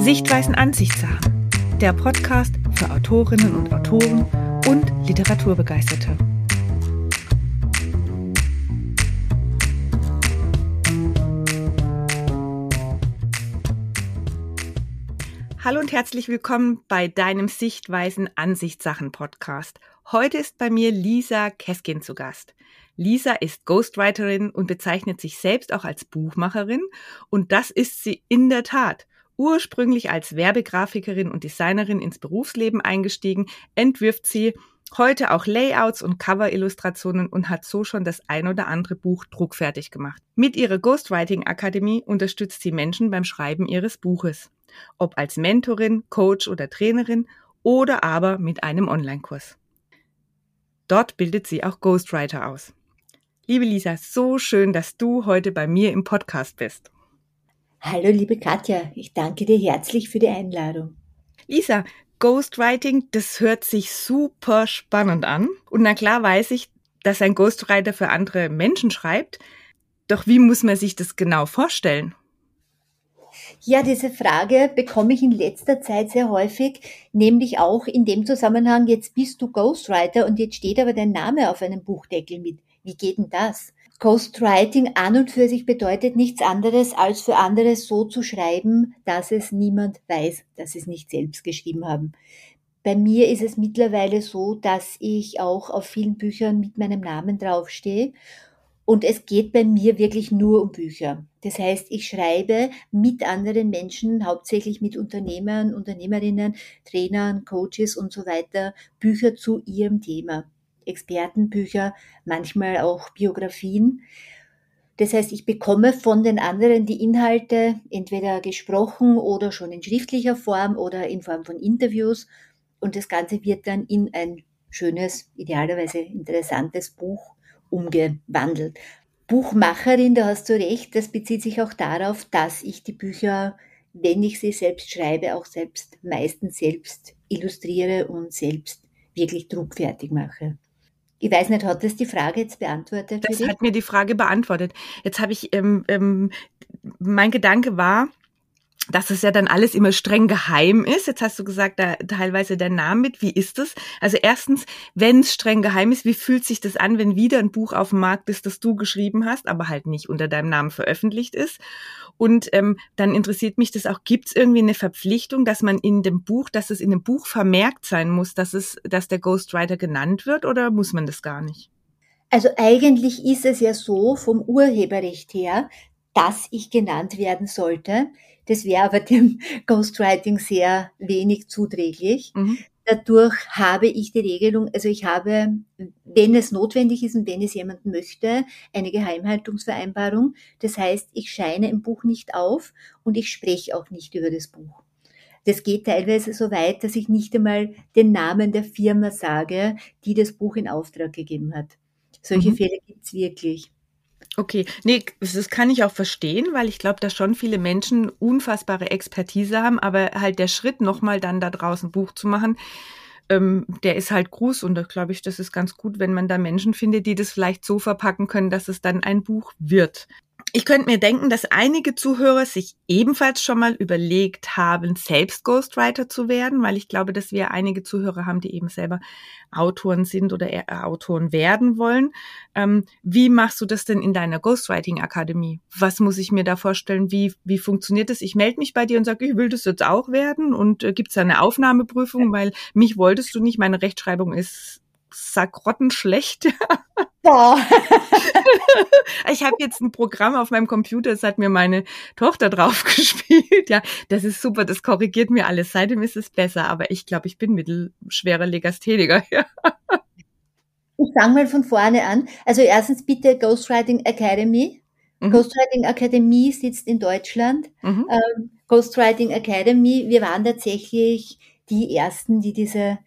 Sichtweisen Ansichtssachen. Der Podcast für Autorinnen und Autoren und Literaturbegeisterte. Hallo und herzlich willkommen bei deinem Sichtweisen Ansichtssachen Podcast. Heute ist bei mir Lisa Keskin zu Gast. Lisa ist Ghostwriterin und bezeichnet sich selbst auch als Buchmacherin und das ist sie in der Tat. Ursprünglich als Werbegrafikerin und Designerin ins Berufsleben eingestiegen, entwirft sie heute auch Layouts und Cover-Illustrationen und hat so schon das ein oder andere Buch druckfertig gemacht. Mit ihrer Ghostwriting Akademie unterstützt sie Menschen beim Schreiben ihres Buches. Ob als Mentorin, Coach oder Trainerin oder aber mit einem Online-Kurs. Dort bildet sie auch Ghostwriter aus. Liebe Lisa, so schön, dass du heute bei mir im Podcast bist. Hallo, liebe Katja, ich danke dir herzlich für die Einladung. Lisa, Ghostwriting, das hört sich super spannend an. Und na klar weiß ich, dass ein Ghostwriter für andere Menschen schreibt. Doch wie muss man sich das genau vorstellen? Ja, diese Frage bekomme ich in letzter Zeit sehr häufig, nämlich auch in dem Zusammenhang, jetzt bist du Ghostwriter und jetzt steht aber dein Name auf einem Buchdeckel mit. Wie geht denn das? Ghostwriting an und für sich bedeutet nichts anderes, als für andere so zu schreiben, dass es niemand weiß, dass sie es nicht selbst geschrieben haben. Bei mir ist es mittlerweile so, dass ich auch auf vielen Büchern mit meinem Namen draufstehe. Und es geht bei mir wirklich nur um Bücher. Das heißt, ich schreibe mit anderen Menschen, hauptsächlich mit Unternehmern, Unternehmerinnen, Trainern, Coaches und so weiter, Bücher zu ihrem Thema. Expertenbücher, manchmal auch Biografien. Das heißt, ich bekomme von den anderen die Inhalte entweder gesprochen oder schon in schriftlicher Form oder in Form von Interviews und das Ganze wird dann in ein schönes, idealerweise interessantes Buch umgewandelt. Buchmacherin, da hast du recht, das bezieht sich auch darauf, dass ich die Bücher, wenn ich sie selbst schreibe, auch selbst meistens selbst illustriere und selbst wirklich druckfertig mache. Ich weiß nicht, hat das die Frage jetzt beantwortet? Das hat mir die Frage beantwortet. Jetzt habe ich, ähm, ähm, mein Gedanke war, dass es ja dann alles immer streng geheim ist. Jetzt hast du gesagt, da teilweise der Name mit. Wie ist das? Also erstens, wenn es streng geheim ist, wie fühlt sich das an, wenn wieder ein Buch auf dem Markt ist, das du geschrieben hast, aber halt nicht unter deinem Namen veröffentlicht ist? Und ähm, dann interessiert mich das auch, gibt es irgendwie eine Verpflichtung, dass man in dem Buch, dass es in dem Buch vermerkt sein muss, dass es, dass der Ghostwriter genannt wird oder muss man das gar nicht? Also eigentlich ist es ja so vom Urheberrecht her, dass ich genannt werden sollte. Das wäre aber dem Ghostwriting sehr wenig zuträglich. Mhm. Dadurch habe ich die Regelung, also ich habe, wenn es notwendig ist und wenn es jemand möchte, eine Geheimhaltungsvereinbarung. Das heißt, ich scheine im Buch nicht auf und ich spreche auch nicht über das Buch. Das geht teilweise so weit, dass ich nicht einmal den Namen der Firma sage, die das Buch in Auftrag gegeben hat. Solche mhm. Fälle gibt's wirklich. Okay, nee, das kann ich auch verstehen, weil ich glaube, dass schon viele Menschen unfassbare Expertise haben, aber halt der Schritt, nochmal dann da draußen Buch zu machen, ähm, der ist halt groß und da glaube ich, das ist ganz gut, wenn man da Menschen findet, die das vielleicht so verpacken können, dass es dann ein Buch wird. Ich könnte mir denken, dass einige Zuhörer sich ebenfalls schon mal überlegt haben, selbst Ghostwriter zu werden, weil ich glaube, dass wir einige Zuhörer haben, die eben selber Autoren sind oder Autoren werden wollen. Ähm, wie machst du das denn in deiner Ghostwriting Akademie? Was muss ich mir da vorstellen? Wie, wie funktioniert das? Ich melde mich bei dir und sage, ich will das jetzt auch werden und äh, gibt es da eine Aufnahmeprüfung, weil mich wolltest du nicht, meine Rechtschreibung ist sagrottenschlecht. Boah. ich habe jetzt ein Programm auf meinem Computer, das hat mir meine Tochter draufgespielt. Ja, das ist super, das korrigiert mir alles. Seitdem ist es besser, aber ich glaube, ich bin mittelschwerer Legastheniker. Ja. Ich fange mal von vorne an. Also erstens bitte Ghostwriting Academy. Mhm. Ghostwriting Academy sitzt in Deutschland. Mhm. Ähm, Ghostwriting Academy, wir waren tatsächlich die ersten, die diese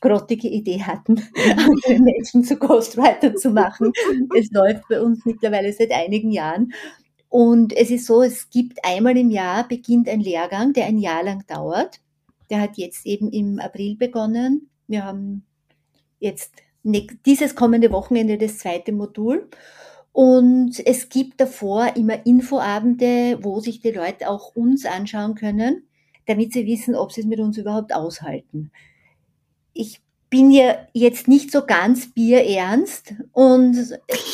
grottige Idee hatten, andere Menschen zu Ghostwriter zu machen. Es läuft bei uns mittlerweile seit einigen Jahren. Und es ist so, es gibt einmal im Jahr beginnt ein Lehrgang, der ein Jahr lang dauert. Der hat jetzt eben im April begonnen. Wir haben jetzt dieses kommende Wochenende das zweite Modul. Und es gibt davor immer Infoabende, wo sich die Leute auch uns anschauen können. damit sie wissen, ob sie es mit uns überhaupt aushalten. Ich bin ja jetzt nicht so ganz bierernst und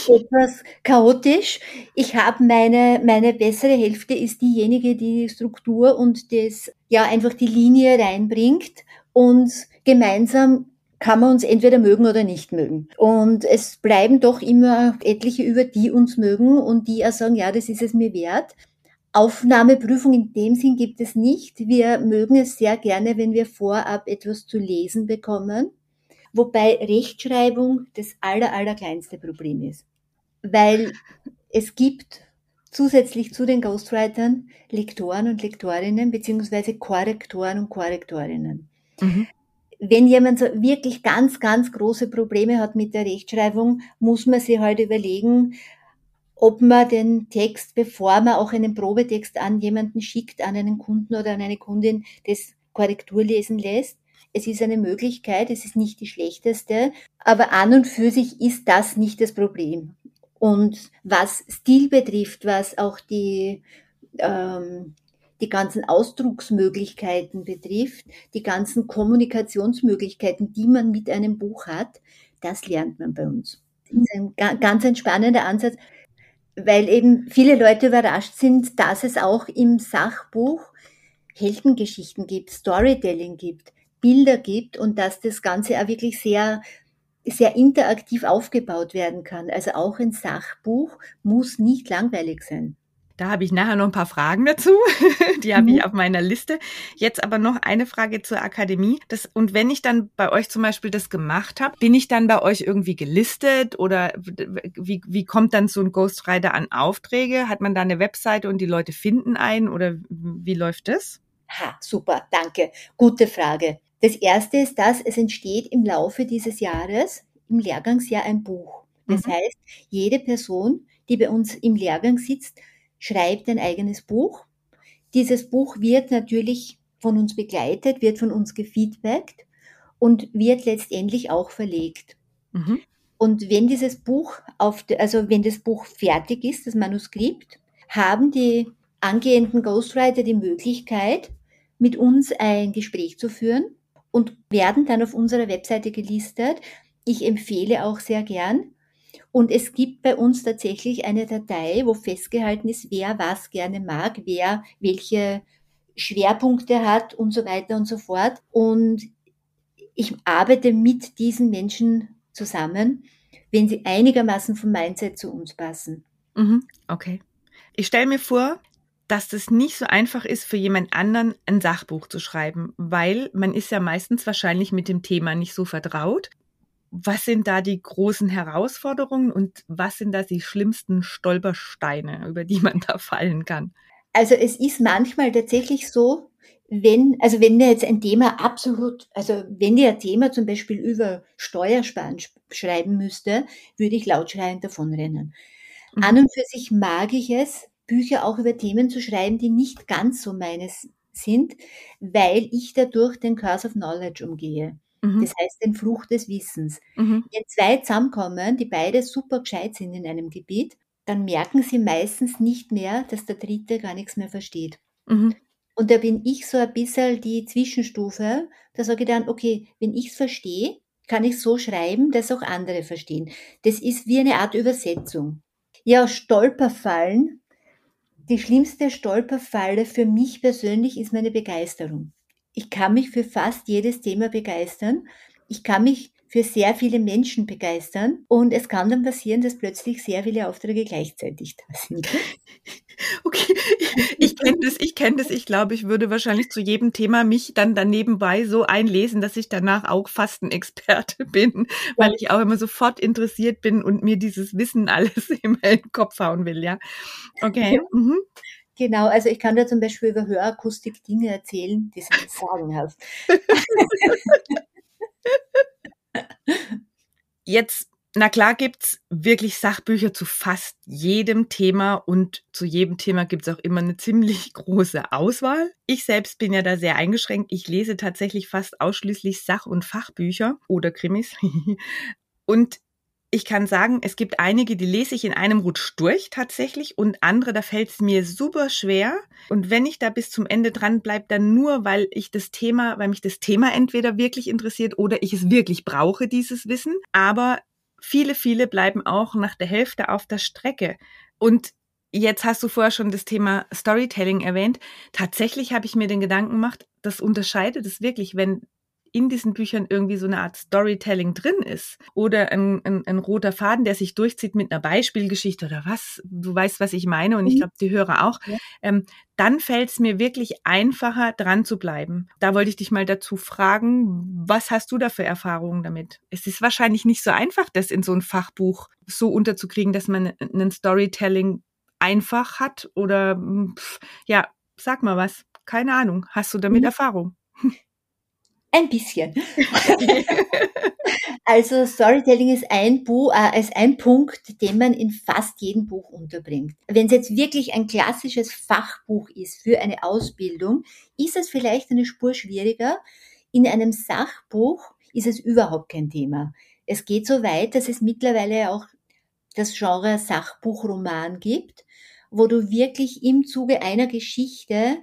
etwas chaotisch. Ich habe meine, meine bessere Hälfte ist diejenige, die die Struktur und das, ja, einfach die Linie reinbringt und gemeinsam kann man uns entweder mögen oder nicht mögen. Und es bleiben doch immer etliche über, die uns mögen und die auch sagen, ja, das ist es mir wert. Aufnahmeprüfung in dem Sinn gibt es nicht. Wir mögen es sehr gerne, wenn wir vorab etwas zu lesen bekommen wobei Rechtschreibung das aller, allerkleinste Problem ist. Weil es gibt zusätzlich zu den Ghostwritern Lektoren und Lektorinnen beziehungsweise Korrektoren und Korrektorinnen. Mhm. Wenn jemand so wirklich ganz, ganz große Probleme hat mit der Rechtschreibung, muss man sich halt überlegen, ob man den Text, bevor man auch einen Probetext an jemanden schickt, an einen Kunden oder an eine Kundin, das Korrektur lesen lässt. Es ist eine Möglichkeit, es ist nicht die schlechteste, aber an und für sich ist das nicht das Problem. Und was Stil betrifft, was auch die, ähm, die ganzen Ausdrucksmöglichkeiten betrifft, die ganzen Kommunikationsmöglichkeiten, die man mit einem Buch hat, das lernt man bei uns. Das ist ein ganz ein spannender Ansatz, weil eben viele Leute überrascht sind, dass es auch im Sachbuch Heldengeschichten gibt, Storytelling gibt. Bilder gibt und dass das Ganze auch wirklich sehr sehr interaktiv aufgebaut werden kann. Also auch ein Sachbuch muss nicht langweilig sein. Da habe ich nachher noch ein paar Fragen dazu. Die habe mhm. ich auf meiner Liste. Jetzt aber noch eine Frage zur Akademie. Das, und wenn ich dann bei euch zum Beispiel das gemacht habe, bin ich dann bei euch irgendwie gelistet oder wie, wie kommt dann so ein Ghostwriter an Aufträge? Hat man da eine Webseite und die Leute finden einen oder wie läuft das? Ha, super, danke. Gute Frage. Das erste ist, dass es entsteht im Laufe dieses Jahres, im Lehrgangsjahr ein Buch. Das mhm. heißt, jede Person, die bei uns im Lehrgang sitzt, schreibt ein eigenes Buch. Dieses Buch wird natürlich von uns begleitet, wird von uns gefeedbackt und wird letztendlich auch verlegt. Mhm. Und wenn dieses Buch auf, also wenn das Buch fertig ist, das Manuskript, haben die angehenden Ghostwriter die Möglichkeit, mit uns ein Gespräch zu führen und werden dann auf unserer Webseite gelistet. Ich empfehle auch sehr gern. Und es gibt bei uns tatsächlich eine Datei, wo festgehalten ist, wer was gerne mag, wer welche Schwerpunkte hat und so weiter und so fort. Und ich arbeite mit diesen Menschen zusammen, wenn sie einigermaßen vom Mindset zu uns passen. Mhm, okay. Ich stelle mir vor, dass das nicht so einfach ist, für jemand anderen ein Sachbuch zu schreiben, weil man ist ja meistens wahrscheinlich mit dem Thema nicht so vertraut. Was sind da die großen Herausforderungen und was sind da die schlimmsten Stolpersteine, über die man da fallen kann? Also es ist manchmal tatsächlich so, wenn, also wenn ihr jetzt ein Thema absolut, also wenn ihr ein Thema zum Beispiel über Steuersparen schreiben müsste, würde ich lautschreiend davonrennen. Mhm. An und für sich mag ich es, Bücher auch über Themen zu schreiben, die nicht ganz so meines sind, weil ich dadurch den Curse of Knowledge umgehe. Mhm. Das heißt, den Fluch des Wissens. Mhm. Wenn zwei zusammenkommen, die beide super gescheit sind in einem Gebiet, dann merken sie meistens nicht mehr, dass der Dritte gar nichts mehr versteht. Mhm. Und da bin ich so ein bisschen die Zwischenstufe. Da sage ich dann, okay, wenn ich es verstehe, kann ich so schreiben, dass auch andere verstehen. Das ist wie eine Art Übersetzung. Ja, Stolperfallen die schlimmste Stolperfalle für mich persönlich ist meine Begeisterung. Ich kann mich für fast jedes Thema begeistern. Ich kann mich für sehr viele Menschen begeistern und es kann dann passieren, dass plötzlich sehr viele Aufträge gleichzeitig da sind. Okay, ich kenne das, ich kenne das. Ich glaube, ich würde wahrscheinlich zu jedem Thema mich dann danebenbei so einlesen, dass ich danach auch fast ein Experte bin, weil ich auch immer sofort interessiert bin und mir dieses Wissen alles immer in den Kopf hauen will, ja. Okay. Mhm. Genau, also ich kann da zum Beispiel über Hörakustik Dinge erzählen, die sind sagenhaft. Jetzt na klar gibt's wirklich Sachbücher zu fast jedem Thema und zu jedem Thema gibt's auch immer eine ziemlich große Auswahl. Ich selbst bin ja da sehr eingeschränkt. Ich lese tatsächlich fast ausschließlich Sach- und Fachbücher oder Krimis. und ich kann sagen, es gibt einige, die lese ich in einem Rutsch durch tatsächlich und andere, da fällt es mir super schwer. Und wenn ich da bis zum Ende dran bleibe, dann nur, weil ich das Thema, weil mich das Thema entweder wirklich interessiert oder ich es wirklich brauche, dieses Wissen. Aber viele, viele bleiben auch nach der Hälfte auf der Strecke. Und Jetzt hast du vorher schon das Thema Storytelling erwähnt. Tatsächlich habe ich mir den Gedanken gemacht, das unterscheidet es wirklich, wenn in diesen Büchern irgendwie so eine Art Storytelling drin ist oder ein, ein, ein roter Faden, der sich durchzieht mit einer Beispielgeschichte oder was, du weißt, was ich meine und ich mhm. glaube, die Hörer auch, ja. ähm, dann fällt es mir wirklich einfacher, dran zu bleiben. Da wollte ich dich mal dazu fragen, was hast du da für Erfahrungen damit? Es ist wahrscheinlich nicht so einfach, das in so ein Fachbuch so unterzukriegen, dass man einen Storytelling einfach hat oder pff, ja, sag mal was. Keine Ahnung. Hast du damit mhm. Erfahrung? Ein bisschen. also Storytelling ist ein Buch, äh, ist ein Punkt, den man in fast jedem Buch unterbringt. Wenn es jetzt wirklich ein klassisches Fachbuch ist für eine Ausbildung, ist es vielleicht eine Spur schwieriger. In einem Sachbuch ist es überhaupt kein Thema. Es geht so weit, dass es mittlerweile auch das Genre Sachbuchroman gibt, wo du wirklich im Zuge einer Geschichte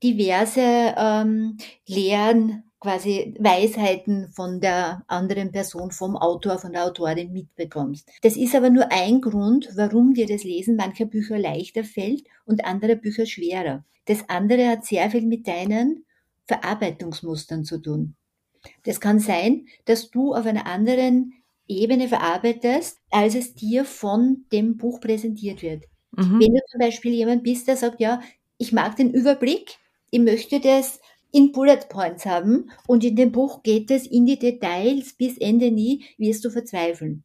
diverse ähm, Lehren quasi Weisheiten von der anderen Person, vom Autor, von der Autorin mitbekommst. Das ist aber nur ein Grund, warum dir das Lesen mancher Bücher leichter fällt und anderer Bücher schwerer. Das andere hat sehr viel mit deinen Verarbeitungsmustern zu tun. Das kann sein, dass du auf einer anderen Ebene verarbeitest, als es dir von dem Buch präsentiert wird. Mhm. Wenn du zum Beispiel jemand bist, der sagt, ja, ich mag den Überblick, ich möchte das in Bullet Points haben und in dem Buch geht es in die Details bis Ende nie, wirst du verzweifeln.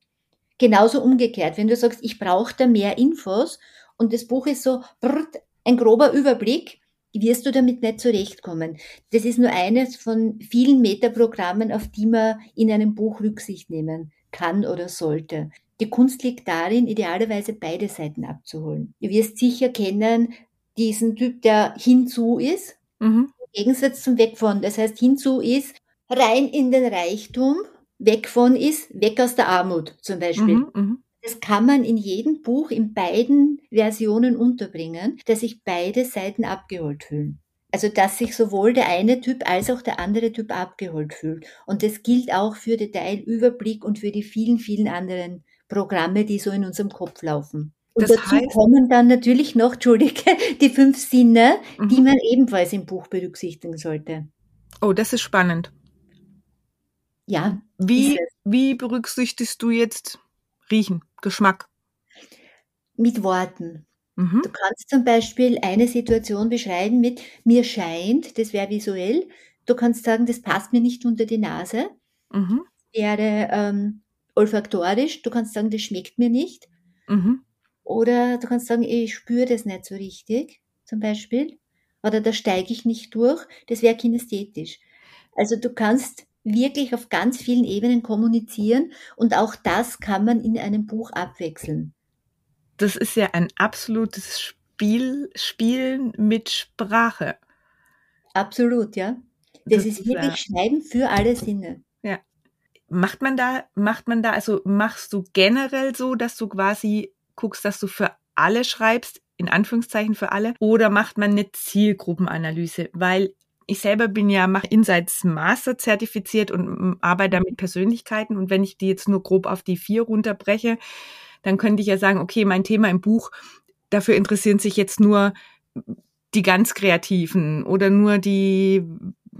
Genauso umgekehrt, wenn du sagst, ich brauche da mehr Infos und das Buch ist so brrrt, ein grober Überblick, wirst du damit nicht zurechtkommen. Das ist nur eines von vielen Metaprogrammen, auf die man in einem Buch Rücksicht nehmen kann oder sollte. Die Kunst liegt darin, idealerweise beide Seiten abzuholen. Du wirst sicher kennen diesen Typ, der hinzu ist, mhm. Gegensatz zum Weg von. Das heißt, hinzu ist rein in den Reichtum, weg von ist weg aus der Armut zum Beispiel. Mhm, mhm, das kann man in jedem Buch in beiden Versionen unterbringen, dass sich beide Seiten abgeholt fühlen. Also dass sich sowohl der eine Typ als auch der andere Typ abgeholt fühlt. Und das gilt auch für Detailüberblick und für die vielen, vielen anderen Programme, die so in unserem Kopf laufen. Und das dazu heißt, kommen dann natürlich noch, Entschuldige, die fünf Sinne, mhm. die man ebenfalls im Buch berücksichtigen sollte. Oh, das ist spannend. Ja. Wie, wie berücksichtigst du jetzt Riechen, Geschmack? Mit Worten. Mhm. Du kannst zum Beispiel eine Situation beschreiben mit mir scheint, das wäre visuell. Du kannst sagen, das passt mir nicht unter die Nase. Mhm. Das wäre ähm, olfaktorisch. Du kannst sagen, das schmeckt mir nicht. Mhm. Oder du kannst sagen, ich spüre das nicht so richtig, zum Beispiel. Oder da steige ich nicht durch. Das wäre kinästhetisch. Also du kannst wirklich auf ganz vielen Ebenen kommunizieren und auch das kann man in einem Buch abwechseln. Das ist ja ein absolutes Spiel, Spielen mit Sprache. Absolut, ja. Das, das ist, wirklich ja. Schreiben für alle Sinne. Ja. Macht man da, macht man da, also machst du generell so, dass du quasi guckst, dass du für alle schreibst, in Anführungszeichen für alle, oder macht man eine Zielgruppenanalyse? Weil ich selber bin ja mach Insights Master zertifiziert und arbeite mit Persönlichkeiten und wenn ich die jetzt nur grob auf die vier runterbreche, dann könnte ich ja sagen, okay, mein Thema im Buch, dafür interessieren sich jetzt nur die ganz Kreativen oder nur die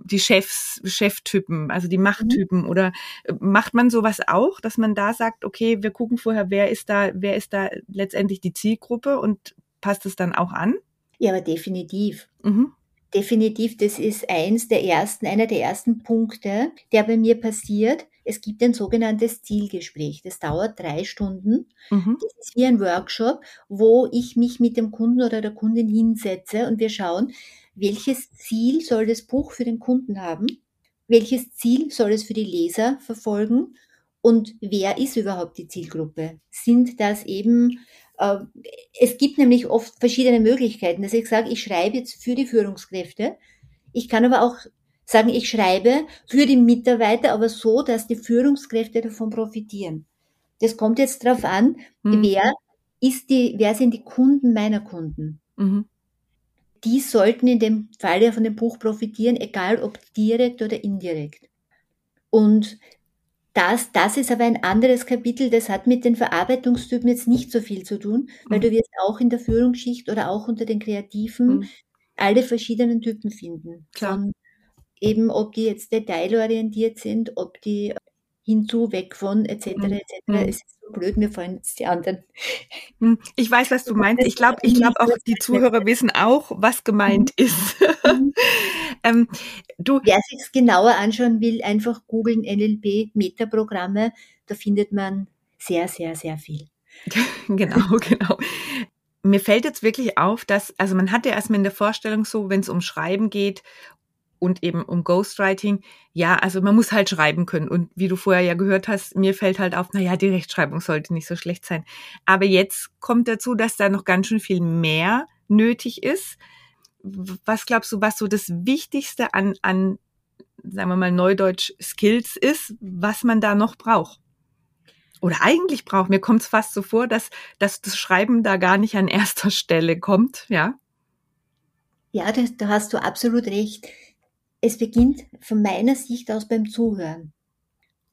die Chefs, Cheftypen, also die Machttypen mhm. oder äh, macht man sowas auch, dass man da sagt, okay, wir gucken vorher, wer ist da, wer ist da letztendlich die Zielgruppe und passt es dann auch an? Ja, aber definitiv. Mhm. Definitiv, das ist eins der ersten, einer der ersten Punkte, der bei mir passiert. Es gibt ein sogenanntes Zielgespräch. Das dauert drei Stunden. Mhm. Das ist wie ein Workshop, wo ich mich mit dem Kunden oder der Kundin hinsetze und wir schauen, welches Ziel soll das Buch für den Kunden haben, welches Ziel soll es für die Leser verfolgen und wer ist überhaupt die Zielgruppe? Sind das eben, äh, es gibt nämlich oft verschiedene Möglichkeiten, dass ich sage, ich schreibe jetzt für die Führungskräfte, ich kann aber auch sagen, ich schreibe für die Mitarbeiter, aber so, dass die Führungskräfte davon profitieren. Das kommt jetzt darauf an, mhm. wer ist die, wer sind die Kunden meiner Kunden? Mhm. Die sollten in dem Falle von dem Buch profitieren, egal ob direkt oder indirekt. Und das, das ist aber ein anderes Kapitel, das hat mit den Verarbeitungstypen jetzt nicht so viel zu tun, weil mhm. du wirst auch in der Führungsschicht oder auch unter den Kreativen mhm. alle verschiedenen Typen finden. Klar. Von eben, ob die jetzt detailorientiert sind, ob die hinzu, weg von, etc., mhm. etc. Mhm. Es ist so blöd, mir fallen jetzt die anderen. Hm, ich weiß, was du meinst. Ich glaube, ich glaube auch, die Zuhörer wissen auch, was gemeint mhm. ist. ähm, du, Wer sich genauer anschauen will, einfach googeln NLP Metaprogramme. Da findet man sehr, sehr, sehr viel. genau, genau. Mir fällt jetzt wirklich auf, dass, also man hat ja erstmal in der Vorstellung so, wenn es um Schreiben geht und eben um Ghostwriting, ja, also man muss halt schreiben können. Und wie du vorher ja gehört hast, mir fällt halt auf, naja, die Rechtschreibung sollte nicht so schlecht sein. Aber jetzt kommt dazu, dass da noch ganz schön viel mehr nötig ist. Was glaubst du, was so das Wichtigste an, an sagen wir mal Neudeutsch Skills ist, was man da noch braucht? Oder eigentlich braucht, mir kommt es fast so vor, dass, dass das Schreiben da gar nicht an erster Stelle kommt, ja? Ja, das, da hast du absolut recht es beginnt von meiner Sicht aus beim Zuhören.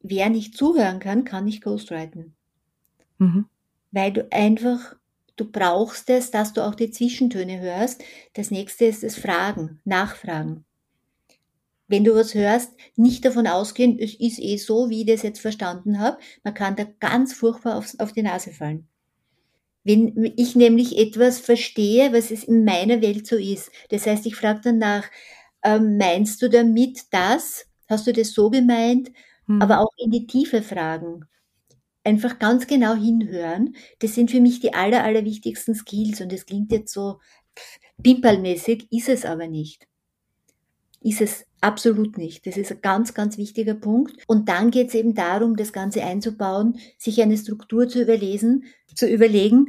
Wer nicht zuhören kann, kann nicht ghostwriten. Mhm. Weil du einfach, du brauchst es, dass du auch die Zwischentöne hörst. Das nächste ist das Fragen, Nachfragen. Wenn du was hörst, nicht davon ausgehen, es ist eh so, wie ich das jetzt verstanden habe. Man kann da ganz furchtbar auf, auf die Nase fallen. Wenn ich nämlich etwas verstehe, was es in meiner Welt so ist. Das heißt, ich frage dann nach, ähm, meinst du damit das? Hast du das so gemeint? Hm. Aber auch in die Tiefe fragen. Einfach ganz genau hinhören. Das sind für mich die aller, aller wichtigsten Skills. Und es klingt jetzt so pimperlmäßig, ist es aber nicht. Ist es absolut nicht. Das ist ein ganz, ganz wichtiger Punkt. Und dann geht es eben darum, das Ganze einzubauen, sich eine Struktur zu überlesen, zu überlegen.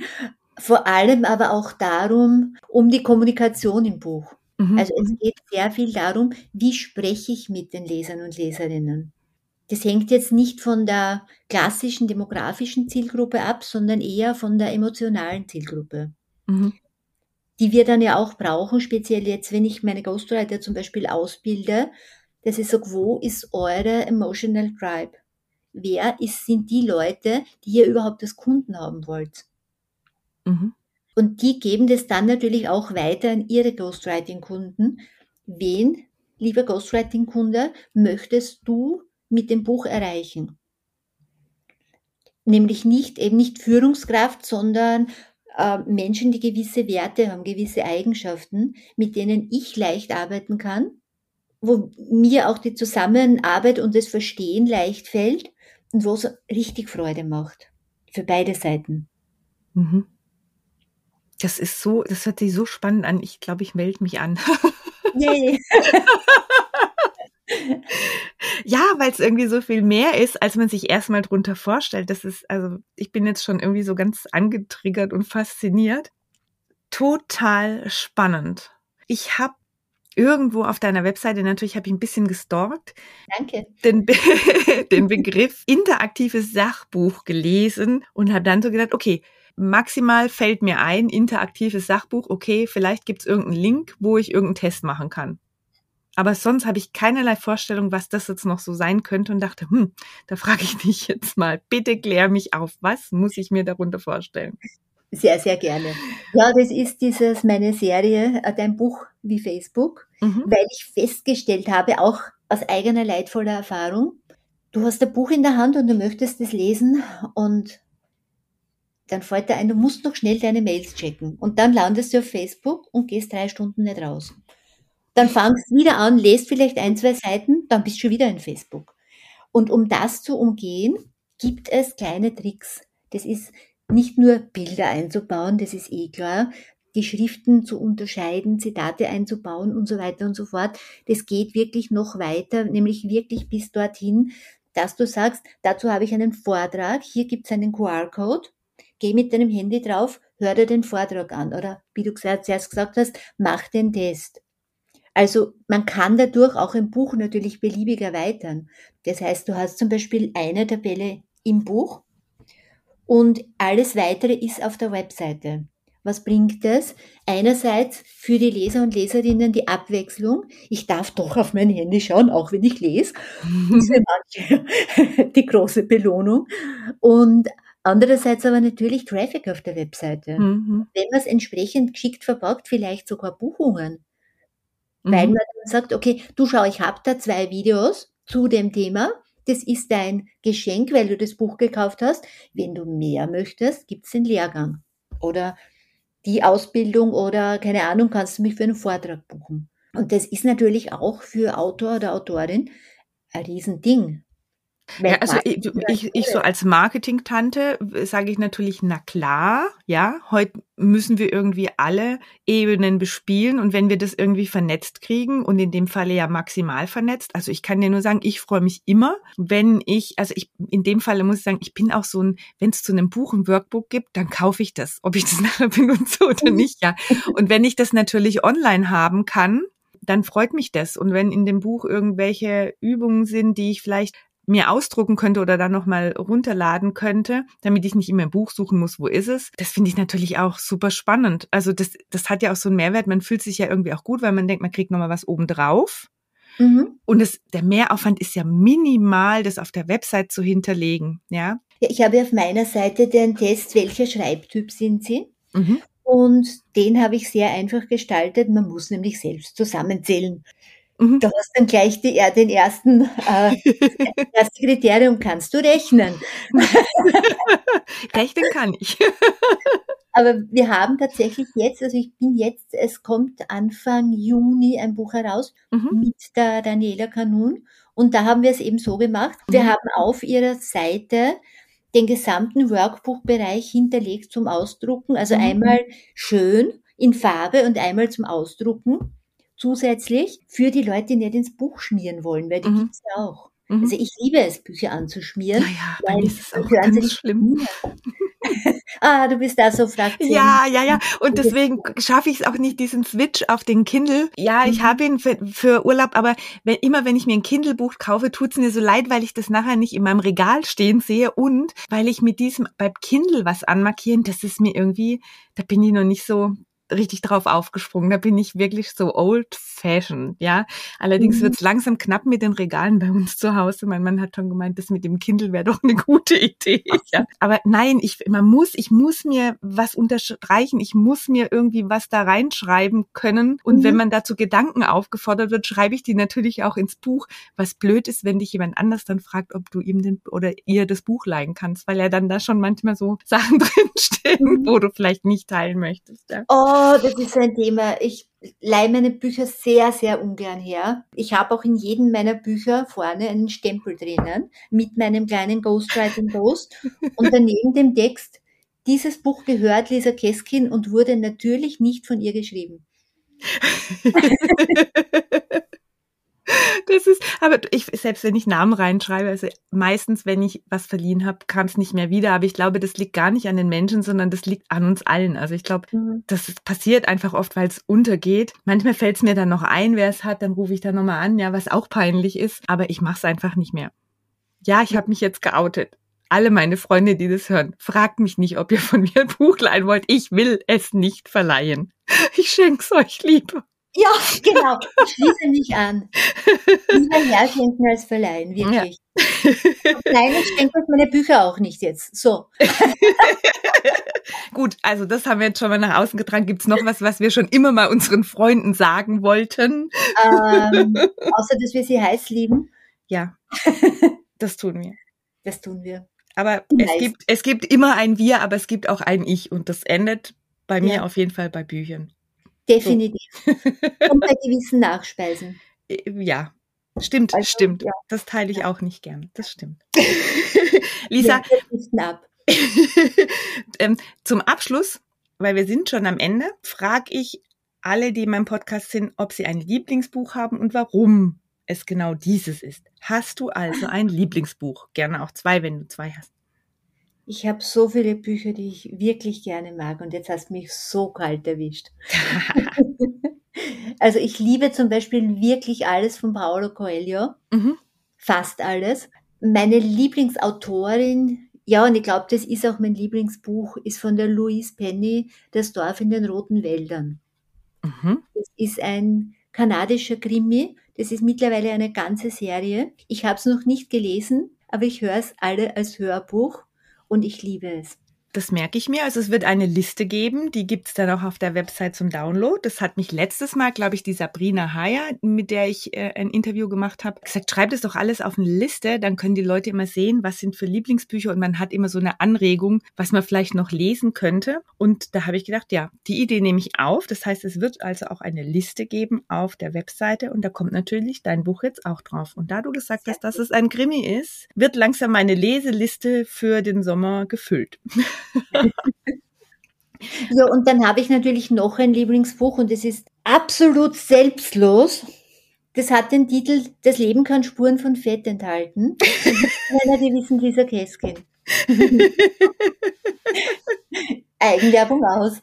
Vor allem aber auch darum, um die Kommunikation im Buch. Mhm. Also es geht sehr viel darum, wie spreche ich mit den Lesern und Leserinnen. Das hängt jetzt nicht von der klassischen demografischen Zielgruppe ab, sondern eher von der emotionalen Zielgruppe. Mhm. Die wir dann ja auch brauchen, speziell jetzt, wenn ich meine Ghostwriter zum Beispiel ausbilde, dass ich sage, wo ist eure Emotional Tribe? Wer ist, sind die Leute, die ihr überhaupt als Kunden haben wollt? Mhm. Und die geben das dann natürlich auch weiter an ihre Ghostwriting-Kunden. Wen, lieber Ghostwriting-Kunde, möchtest du mit dem Buch erreichen? Nämlich nicht eben nicht Führungskraft, sondern äh, Menschen, die gewisse Werte haben, gewisse Eigenschaften, mit denen ich leicht arbeiten kann, wo mir auch die Zusammenarbeit und das Verstehen leicht fällt und wo es richtig Freude macht. Für beide Seiten. Mhm. Das ist so, das hört sich so spannend an. Ich glaube, ich melde mich an. Yay. ja, weil es irgendwie so viel mehr ist, als man sich erstmal drunter vorstellt. Das ist, also ich bin jetzt schon irgendwie so ganz angetriggert und fasziniert. Total spannend. Ich habe irgendwo auf deiner Webseite, natürlich habe ich ein bisschen gestalkt. Danke. Den, Be den Begriff interaktives Sachbuch gelesen und habe dann so gedacht, okay, Maximal fällt mir ein, interaktives Sachbuch, okay, vielleicht gibt's irgendeinen Link, wo ich irgendeinen Test machen kann. Aber sonst habe ich keinerlei Vorstellung, was das jetzt noch so sein könnte und dachte, hm, da frage ich dich jetzt mal, bitte klär mich auf, was muss ich mir darunter vorstellen? Sehr, sehr gerne. Ja, das ist dieses, meine Serie, äh, dein Buch wie Facebook, mhm. weil ich festgestellt habe, auch aus eigener leidvoller Erfahrung, du hast ein Buch in der Hand und du möchtest es lesen und dann fällt dir ein, du musst noch schnell deine Mails checken. Und dann landest du auf Facebook und gehst drei Stunden nicht raus. Dann fangst wieder an, lest vielleicht ein, zwei Seiten, dann bist du schon wieder in Facebook. Und um das zu umgehen, gibt es kleine Tricks. Das ist nicht nur Bilder einzubauen, das ist eh klar, die Schriften zu unterscheiden, Zitate einzubauen und so weiter und so fort. Das geht wirklich noch weiter, nämlich wirklich bis dorthin, dass du sagst, dazu habe ich einen Vortrag, hier gibt es einen QR-Code, geh mit deinem Handy drauf, hör dir den Vortrag an oder wie du zuerst gesagt hast, mach den Test. Also man kann dadurch auch ein Buch natürlich beliebig erweitern. Das heißt, du hast zum Beispiel eine Tabelle im Buch und alles weitere ist auf der Webseite. Was bringt das? Einerseits für die Leser und Leserinnen die Abwechslung. Ich darf doch auf mein Handy schauen, auch wenn ich lese. Das ist für manche die große Belohnung. Und andererseits aber natürlich Traffic auf der Webseite. Mhm. Wenn man es entsprechend geschickt verpackt, vielleicht sogar Buchungen. Mhm. Weil man dann sagt, okay, du schau, ich habe da zwei Videos zu dem Thema. Das ist dein Geschenk, weil du das Buch gekauft hast. Wenn du mehr möchtest, gibt's den Lehrgang. Oder die Ausbildung oder keine Ahnung, kannst du mich für einen Vortrag buchen. Und das ist natürlich auch für Autor oder Autorin ein Riesending. Ja, also ich, ich, ich so als Marketing-Tante sage ich natürlich, na klar, ja, heute müssen wir irgendwie alle Ebenen bespielen und wenn wir das irgendwie vernetzt kriegen und in dem Falle ja maximal vernetzt, also ich kann dir nur sagen, ich freue mich immer, wenn ich, also ich in dem Falle muss ich sagen, ich bin auch so ein, wenn es zu einem Buch ein Workbook gibt, dann kaufe ich das, ob ich das nachher benutze oder mhm. nicht, ja. Und wenn ich das natürlich online haben kann, dann freut mich das. Und wenn in dem Buch irgendwelche Übungen sind, die ich vielleicht mir ausdrucken könnte oder dann nochmal runterladen könnte, damit ich nicht immer im Buch suchen muss, wo ist es. Das finde ich natürlich auch super spannend. Also das, das hat ja auch so einen Mehrwert. Man fühlt sich ja irgendwie auch gut, weil man denkt, man kriegt nochmal was obendrauf. Mhm. Und es, der Mehraufwand ist ja minimal, das auf der Website zu hinterlegen, ja. ja ich habe auf meiner Seite den Test, welcher Schreibtyp sind Sie? Mhm. Und den habe ich sehr einfach gestaltet. Man muss nämlich selbst zusammenzählen. Mhm. Du hast dann gleich die, den ersten, äh, erste Kriterium, kannst du rechnen? rechnen kann ich. Aber wir haben tatsächlich jetzt, also ich bin jetzt, es kommt Anfang Juni ein Buch heraus mhm. mit der Daniela Kanun und da haben wir es eben so gemacht. Wir mhm. haben auf ihrer Seite den gesamten Workbook-Bereich hinterlegt zum Ausdrucken, also mhm. einmal schön in Farbe und einmal zum Ausdrucken zusätzlich für die Leute, die nicht ins Buch schmieren wollen, weil die mhm. gibt's ja auch. Mhm. Also ich liebe es, Bücher anzuschmieren. Naja, bei mir ist es auch ganz schlimm. ah, du bist da so Fraktion. Ja, ja, ja. Und deswegen schaffe ich es auch nicht, diesen Switch auf den Kindle. Ja, ich mhm. habe ihn für, für, Urlaub, aber wenn, immer wenn ich mir ein Kindle-Buch kaufe, tut es mir so leid, weil ich das nachher nicht in meinem Regal stehen sehe und weil ich mit diesem beim Kindle was anmarkieren, das ist mir irgendwie, da bin ich noch nicht so richtig drauf aufgesprungen. Da bin ich wirklich so old fashioned, ja. Allerdings mhm. wird's langsam knapp mit den Regalen bei uns zu Hause. Mein Mann hat schon gemeint, das mit dem Kindle wäre doch eine gute Idee. Ja. Aber nein, ich, man muss, ich muss mir was unterstreichen. Ich muss mir irgendwie was da reinschreiben können. Und mhm. wenn man dazu Gedanken aufgefordert wird, schreibe ich die natürlich auch ins Buch. Was blöd ist, wenn dich jemand anders dann fragt, ob du ihm den oder ihr das Buch leihen kannst, weil ja dann da schon manchmal so Sachen drinstehen, mhm. wo du vielleicht nicht teilen möchtest. Ja. Oh, Oh, das ist ein Thema. Ich leihe meine Bücher sehr, sehr ungern her. Ich habe auch in jedem meiner Bücher vorne einen Stempel drinnen mit meinem kleinen Ghostwriting Ghost und daneben dem Text, dieses Buch gehört Lisa Keskin und wurde natürlich nicht von ihr geschrieben. Das ist, aber ich, selbst wenn ich Namen reinschreibe, also meistens, wenn ich was verliehen habe, kam es nicht mehr wieder. Aber ich glaube, das liegt gar nicht an den Menschen, sondern das liegt an uns allen. Also ich glaube, mhm. das passiert einfach oft, weil es untergeht. Manchmal fällt es mir dann noch ein, wer es hat, dann rufe ich da nochmal an, ja, was auch peinlich ist. Aber ich mache es einfach nicht mehr. Ja, ich habe mich jetzt geoutet. Alle meine Freunde, die das hören, fragt mich nicht, ob ihr von mir ein Buch leihen wollt. Ich will es nicht verleihen. Ich schenk's euch lieber. Ja, genau. Ich schließe mich an. Lieber herschenken als verleihen, wirklich. Ja. Nein, ich schenke euch meine Bücher auch nicht jetzt. So. Gut, also das haben wir jetzt schon mal nach außen getragen. Gibt es noch was, was wir schon immer mal unseren Freunden sagen wollten? Ähm, außer, dass wir sie heiß lieben. Ja, das tun wir. Das tun wir. Aber es gibt, es gibt immer ein Wir, aber es gibt auch ein Ich. Und das endet bei mir ja. auf jeden Fall bei Büchern. Definitiv. So. Und bei gewissen Nachspeisen. Äh, ja, stimmt, also, stimmt. Ja. Das teile ich auch nicht gern. Das stimmt. Lisa, ähm, zum Abschluss, weil wir sind schon am Ende, frage ich alle, die in meinem Podcast sind, ob sie ein Lieblingsbuch haben und warum es genau dieses ist. Hast du also ein Lieblingsbuch? Gerne auch zwei, wenn du zwei hast. Ich habe so viele Bücher, die ich wirklich gerne mag und jetzt hast du mich so kalt erwischt. also ich liebe zum Beispiel wirklich alles von Paolo Coelho, mhm. fast alles. Meine Lieblingsautorin ja, und ich glaube, das ist auch mein Lieblingsbuch, ist von der Louise Penny, Das Dorf in den roten Wäldern. Mhm. Das ist ein kanadischer Krimi. Das ist mittlerweile eine ganze Serie. Ich habe es noch nicht gelesen, aber ich höre es alle als Hörbuch und ich liebe es. Das merke ich mir. Also es wird eine Liste geben, die gibt es dann auch auf der Website zum Download. Das hat mich letztes Mal, glaube ich, die Sabrina Haya, mit der ich äh, ein Interview gemacht habe, gesagt, schreibt es doch alles auf eine Liste, dann können die Leute immer sehen, was sind für Lieblingsbücher und man hat immer so eine Anregung, was man vielleicht noch lesen könnte. Und da habe ich gedacht, ja, die Idee nehme ich auf. Das heißt, es wird also auch eine Liste geben auf der Webseite und da kommt natürlich dein Buch jetzt auch drauf. Und da du gesagt hast, dass es ein Krimi ist, wird langsam meine Leseliste für den Sommer gefüllt. ja, und dann habe ich natürlich noch ein Lieblingsbuch und es ist absolut selbstlos. Das hat den Titel Das Leben kann Spuren von Fett enthalten. Keiner, die wissen, dieser Käskin. Eigenwerbung aus.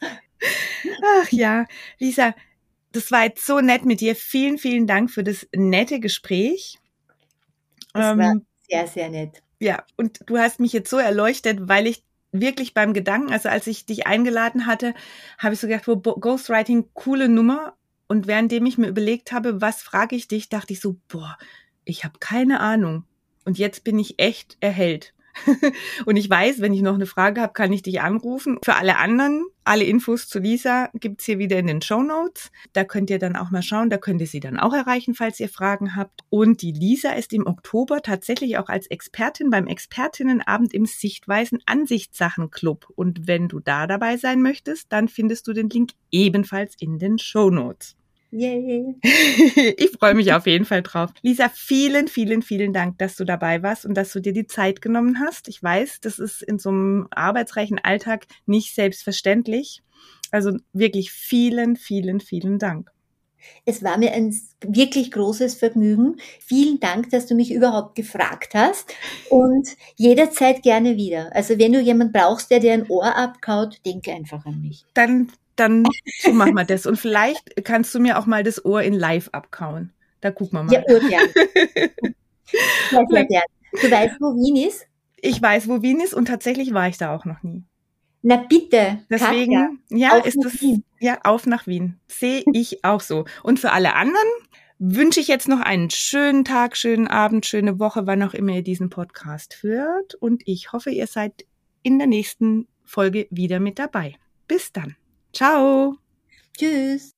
Ach ja, Lisa, das war jetzt so nett mit dir. Vielen, vielen Dank für das nette Gespräch. Das ähm, war sehr, sehr nett. Ja, und du hast mich jetzt so erleuchtet, weil ich wirklich beim Gedanken, also als ich dich eingeladen hatte, habe ich so gedacht, wo Ghostwriting, coole Nummer. Und währenddem ich mir überlegt habe, was frage ich dich, dachte ich so, boah, ich habe keine Ahnung. Und jetzt bin ich echt erhellt. und ich weiß, wenn ich noch eine Frage habe, kann ich dich anrufen. Für alle anderen, alle Infos zu Lisa gibt's hier wieder in den Show Notes. Da könnt ihr dann auch mal schauen, da könnt ihr sie dann auch erreichen, falls ihr Fragen habt. Und die Lisa ist im Oktober tatsächlich auch als Expertin beim Expertinnenabend im Sichtweisen Ansichtssachen Club. Und wenn du da dabei sein möchtest, dann findest du den Link ebenfalls in den Show Notes. Yay. ich freue mich auf jeden Fall drauf. Lisa, vielen, vielen, vielen Dank, dass du dabei warst und dass du dir die Zeit genommen hast. Ich weiß, das ist in so einem arbeitsreichen Alltag nicht selbstverständlich. Also wirklich vielen, vielen, vielen Dank. Es war mir ein wirklich großes Vergnügen. Vielen Dank, dass du mich überhaupt gefragt hast und jederzeit gerne wieder. Also wenn du jemand brauchst, der dir ein Ohr abkaut, denke einfach an mich. Dann dann so machen wir das. Und vielleicht kannst du mir auch mal das Ohr in live abkauen. Da gucken wir mal. Ja, urgern. ja, sehr gern. Du weißt, wo Wien ist? Ich weiß, wo Wien ist und tatsächlich war ich da auch noch nie. Na bitte. Deswegen, Katja, ja, ist das, Wien. ja, auf nach Wien. Sehe ich auch so. Und für alle anderen wünsche ich jetzt noch einen schönen Tag, schönen Abend, schöne Woche, wann auch immer ihr diesen Podcast hört. Und ich hoffe, ihr seid in der nächsten Folge wieder mit dabei. Bis dann. Ciao. Tschüss.